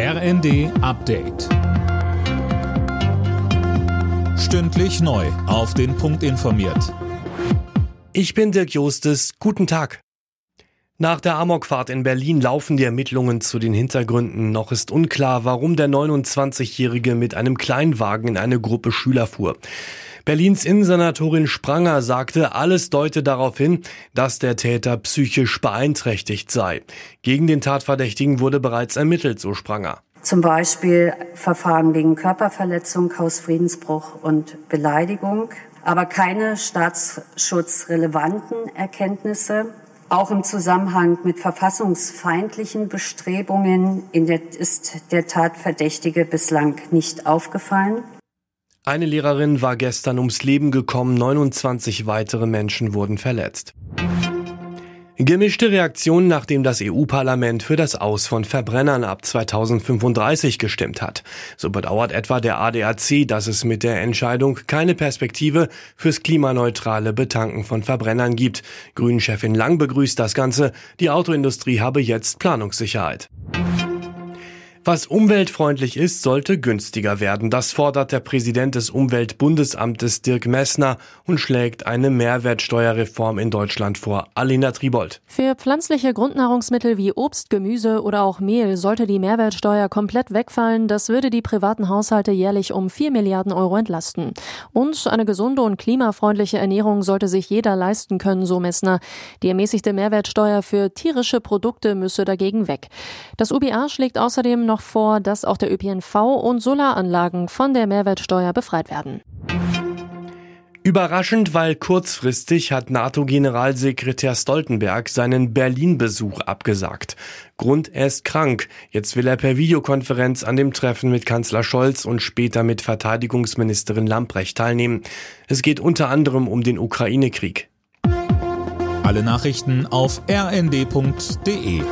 RND Update. Stündlich neu. Auf den Punkt informiert. Ich bin Dirk Jostes. Guten Tag. Nach der Amokfahrt in Berlin laufen die Ermittlungen zu den Hintergründen. Noch ist unklar, warum der 29-Jährige mit einem Kleinwagen in eine Gruppe Schüler fuhr. Berlins Innensenatorin Spranger sagte, alles deute darauf hin, dass der Täter psychisch beeinträchtigt sei. Gegen den Tatverdächtigen wurde bereits ermittelt, so Spranger. Zum Beispiel Verfahren wegen Körperverletzung, Hausfriedensbruch und Beleidigung, aber keine staatsschutzrelevanten Erkenntnisse. Auch im Zusammenhang mit verfassungsfeindlichen Bestrebungen ist der Tatverdächtige bislang nicht aufgefallen. Eine Lehrerin war gestern ums Leben gekommen, 29 weitere Menschen wurden verletzt. Gemischte Reaktionen, nachdem das EU-Parlament für das Aus von Verbrennern ab 2035 gestimmt hat. So bedauert etwa der ADAC, dass es mit der Entscheidung keine Perspektive fürs klimaneutrale Betanken von Verbrennern gibt. Grünen-Chefin Lang begrüßt das Ganze. Die Autoindustrie habe jetzt Planungssicherheit. Was umweltfreundlich ist, sollte günstiger werden. Das fordert der Präsident des Umweltbundesamtes Dirk Messner und schlägt eine Mehrwertsteuerreform in Deutschland vor. Alina Tribold. Für pflanzliche Grundnahrungsmittel wie Obst, Gemüse oder auch Mehl sollte die Mehrwertsteuer komplett wegfallen. Das würde die privaten Haushalte jährlich um 4 Milliarden Euro entlasten. Und eine gesunde und klimafreundliche Ernährung sollte sich jeder leisten können, so Messner. Die ermäßigte Mehrwertsteuer für tierische Produkte müsse dagegen weg. Das UBA schlägt außerdem noch noch vor, dass auch der ÖPNV und Solaranlagen von der Mehrwertsteuer befreit werden. Überraschend, weil kurzfristig hat NATO-Generalsekretär Stoltenberg seinen Berlin-Besuch abgesagt. Grund, er ist krank. Jetzt will er per Videokonferenz an dem Treffen mit Kanzler Scholz und später mit Verteidigungsministerin Lamprecht teilnehmen. Es geht unter anderem um den Ukraine-Krieg. Alle Nachrichten auf rnd.de